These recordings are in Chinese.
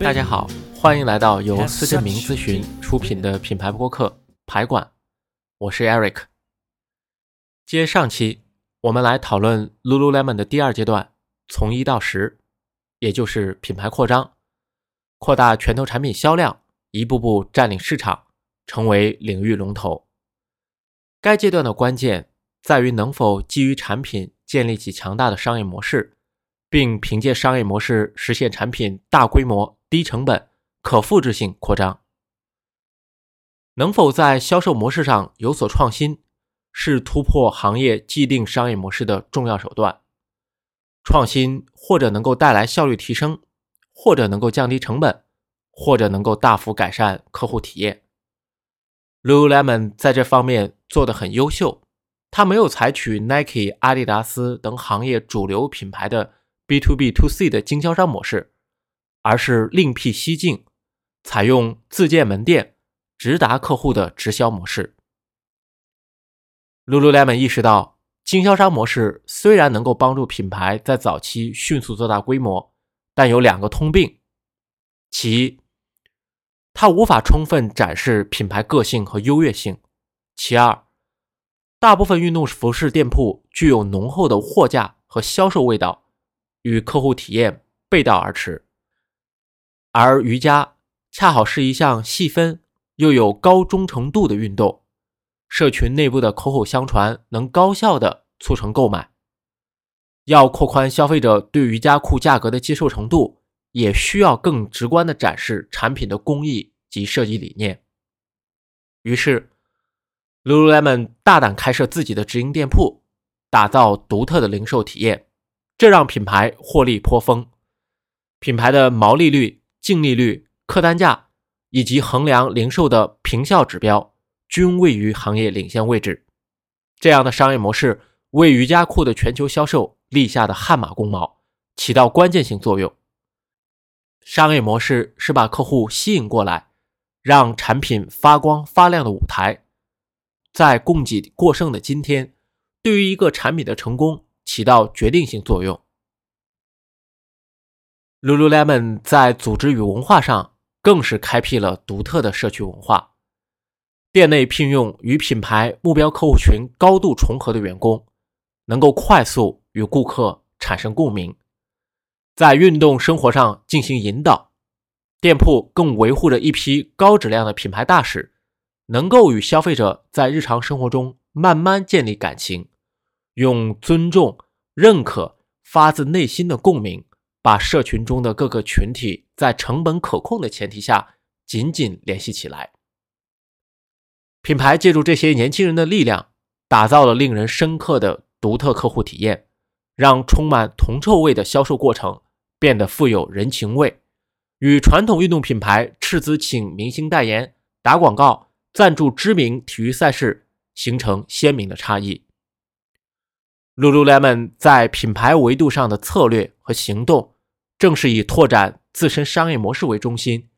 大家好，欢迎来到由思正明咨询出品的品牌播客《排管》，我是 Eric。接上期，我们来讨论 Lululemon 的第二阶段，从一到十，也就是品牌扩张，扩大拳头产品销量，一步步占领市场，成为领域龙头。该阶段的关键在于能否基于产品建立起强大的商业模式。并凭借商业模式实现产品大规模、低成本、可复制性扩张。能否在销售模式上有所创新，是突破行业既定商业模式的重要手段。创新或者能够带来效率提升，或者能够降低成本，或者能够大幅改善客户体验。Lululemon 在这方面做得很优秀，它没有采取 Nike、阿迪达斯等行业主流品牌的。B to B to C 的经销商模式，而是另辟蹊径，采用自建门店、直达客户的直销模式。Lululemon 意识到，经销商模式虽然能够帮助品牌在早期迅速做大规模，但有两个通病：其一，它无法充分展示品牌个性和优越性；其二，大部分运动服饰店铺具有浓厚的货架和销售味道。与客户体验背道而驰，而瑜伽恰好是一项细分又有高忠诚度的运动，社群内部的口口相传能高效的促成购买。要扩宽消费者对瑜伽裤价格的接受程度，也需要更直观的展示产品的工艺及设计理念。于是，Lululemon 大胆开设自己的直营店铺，打造独特的零售体验。这让品牌获利颇丰，品牌的毛利率、净利率、客单价以及衡量零售的平效指标均位于行业领先位置。这样的商业模式为瑜伽裤的全球销售立下的汗马功劳，起到关键性作用。商业模式是把客户吸引过来，让产品发光发亮的舞台。在供给过剩的今天，对于一个产品的成功。起到决定性作用。Lululemon 在组织与文化上更是开辟了独特的社区文化。店内聘用与品牌目标客户群高度重合的员工，能够快速与顾客产生共鸣，在运动生活上进行引导。店铺更维护着一批高质量的品牌大使，能够与消费者在日常生活中慢慢建立感情。用尊重、认可、发自内心的共鸣，把社群中的各个群体在成本可控的前提下紧紧联系起来。品牌借助这些年轻人的力量，打造了令人深刻的独特客户体验，让充满铜臭味的销售过程变得富有人情味，与传统运动品牌斥资请明星代言、打广告、赞助知名体育赛事，形成鲜明的差异。Lululemon 在品牌维度上的策略和行动，正是以拓展自身商业模式为中心，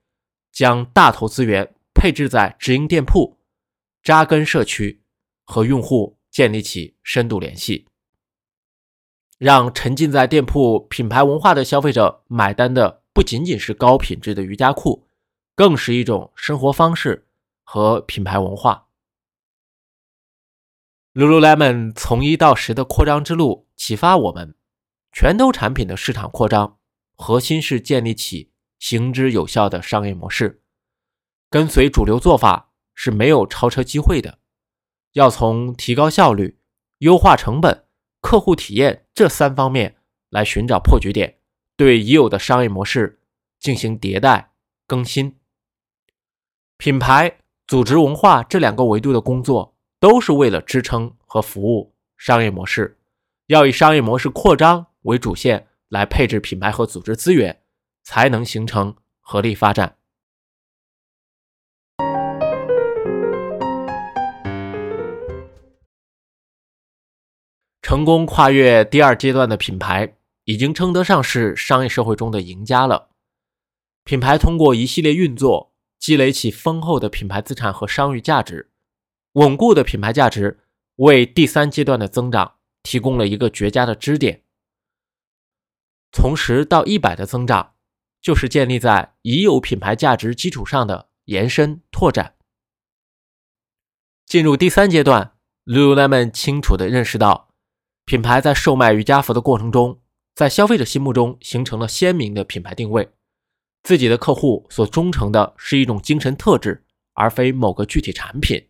将大头资源配置在直营店铺，扎根社区，和用户建立起深度联系，让沉浸在店铺品牌文化的消费者买单的不仅仅是高品质的瑜伽裤，更是一种生活方式和品牌文化。Lululemon 从一到十的扩张之路启发我们，拳头产品的市场扩张核心是建立起行之有效的商业模式，跟随主流做法是没有超车机会的。要从提高效率、优化成本、客户体验这三方面来寻找破局点，对已有的商业模式进行迭代更新。品牌、组织、文化这两个维度的工作。都是为了支撑和服务商业模式，要以商业模式扩张为主线来配置品牌和组织资源，才能形成合力发展。成功跨越第二阶段的品牌，已经称得上是商业社会中的赢家了。品牌通过一系列运作，积累起丰厚的品牌资产和商誉价值。稳固的品牌价值为第三阶段的增长提供了一个绝佳的支点。从十到一百的增长，就是建立在已有品牌价值基础上的延伸拓展。进入第三阶段，Lululemon 清楚地认识到，品牌在售卖瑜伽服的过程中，在消费者心目中形成了鲜明的品牌定位。自己的客户所忠诚的是一种精神特质，而非某个具体产品。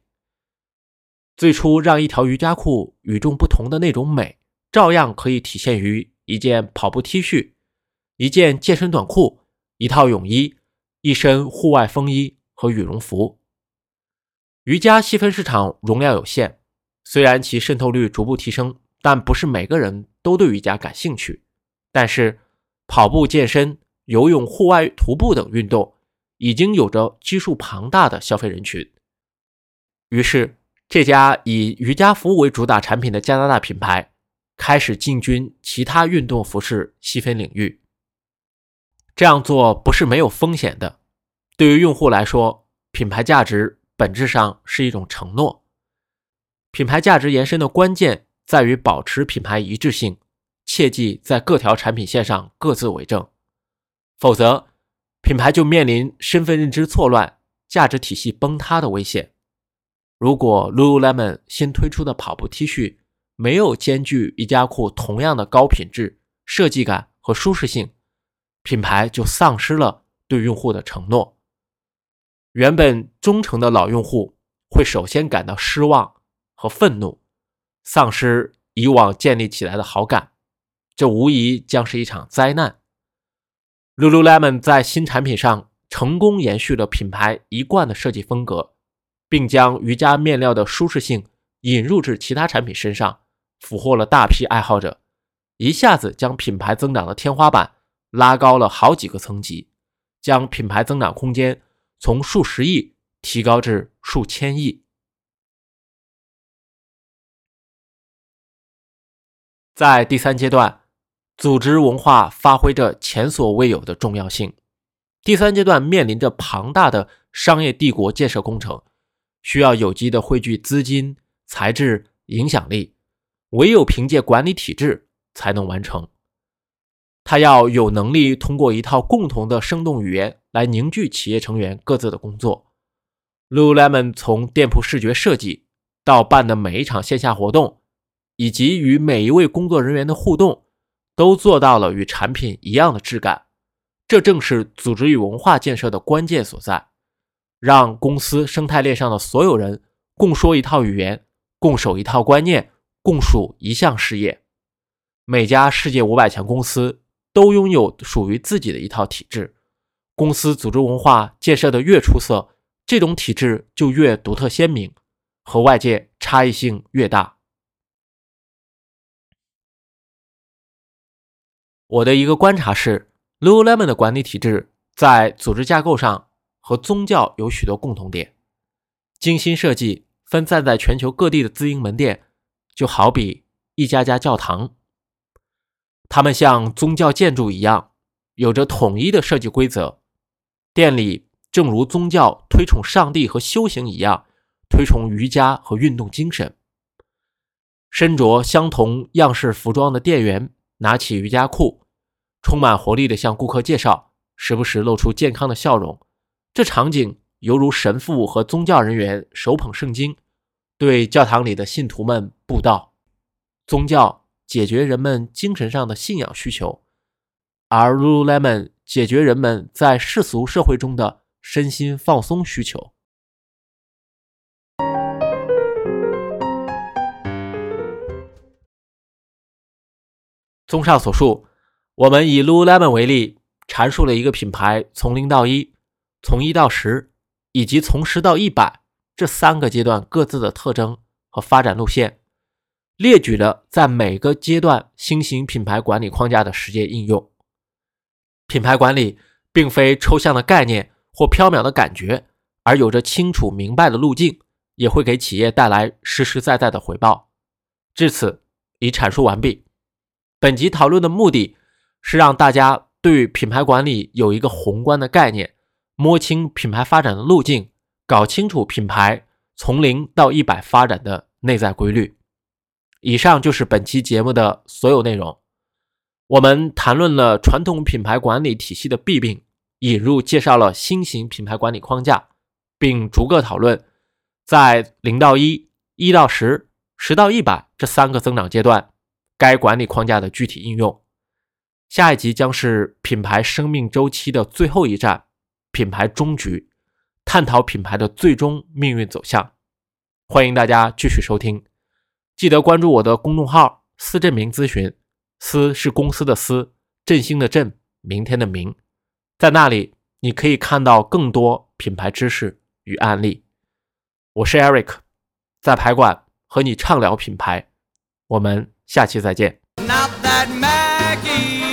最初让一条瑜伽裤与众不同的那种美，照样可以体现于一件跑步 T 恤、一件健身短裤、一套泳衣、一身户外风衣和羽绒服。瑜伽细分市场容量有限，虽然其渗透率逐步提升，但不是每个人都对瑜伽感兴趣。但是，跑步、健身。游泳、户外徒步等运动已经有着基数庞大的消费人群，于是这家以瑜伽服为主打产品的加拿大品牌开始进军其他运动服饰细分领域。这样做不是没有风险的。对于用户来说，品牌价值本质上是一种承诺。品牌价值延伸的关键在于保持品牌一致性，切忌在各条产品线上各自为政。否则，品牌就面临身份认知错乱、价值体系崩塌的危险。如果 Lululemon 新推出的跑步 T 恤没有兼具瑜伽裤同样的高品质、设计感和舒适性，品牌就丧失了对用户的承诺。原本忠诚的老用户会首先感到失望和愤怒，丧失以往建立起来的好感，这无疑将是一场灾难。Lululemon 在新产品上成功延续了品牌一贯的设计风格，并将瑜伽面料的舒适性引入至其他产品身上，俘获了大批爱好者，一下子将品牌增长的天花板拉高了好几个层级，将品牌增长空间从数十亿提高至数千亿。在第三阶段。组织文化发挥着前所未有的重要性。第三阶段面临着庞大的商业帝国建设工程，需要有机的汇聚资金、材质、影响力，唯有凭借管理体制才能完成。他要有能力通过一套共同的生动语言来凝聚企业成员各自的工作。Lululemon 从店铺视觉设计到办的每一场线下活动，以及与每一位工作人员的互动。都做到了与产品一样的质感，这正是组织与文化建设的关键所在。让公司生态链上的所有人共说一套语言，共守一套观念，共属一项事业。每家世界五百强公司都拥有属于自己的一套体制。公司组织文化建设的越出色，这种体制就越独特鲜明，和外界差异性越大。我的一个观察是，Lululemon 的管理体制在组织架构上和宗教有许多共同点。精心设计、分散在全球各地的自营门店，就好比一家家教堂，它们像宗教建筑一样，有着统一的设计规则。店里正如宗教推崇上帝和修行一样，推崇瑜伽和运动精神。身着相同样式服装的店员。拿起瑜伽裤，充满活力地向顾客介绍，时不时露出健康的笑容。这场景犹如神父和宗教人员手捧圣经，对教堂里的信徒们布道。宗教解决人们精神上的信仰需求，而 Lululemon 解决人们在世俗社会中的身心放松需求。综上所述，我们以 Lululemon 为例，阐述了一个品牌从零到一、从一到十，以及从十到一百这三个阶段各自的特征和发展路线，列举了在每个阶段新型品牌管理框架的实践应用。品牌管理并非抽象的概念或缥缈的感觉，而有着清楚明白的路径，也会给企业带来实实在在的回报。至此，已阐述完毕。本集讨论的目的是让大家对品牌管理有一个宏观的概念，摸清品牌发展的路径，搞清楚品牌从零到一百发展的内在规律。以上就是本期节目的所有内容。我们谈论了传统品牌管理体系的弊病，引入介绍了新型品牌管理框架，并逐个讨论在零到一、一到十、十到一百这三个增长阶段，该管理框架的具体应用。下一集将是品牌生命周期的最后一站——品牌终局，探讨品牌的最终命运走向。欢迎大家继续收听，记得关注我的公众号“思振明咨询”，思是公司的思，振兴的振，明天的明，在那里你可以看到更多品牌知识与案例。我是 Eric，在排馆和你畅聊品牌，我们下期再见。Not that Maggie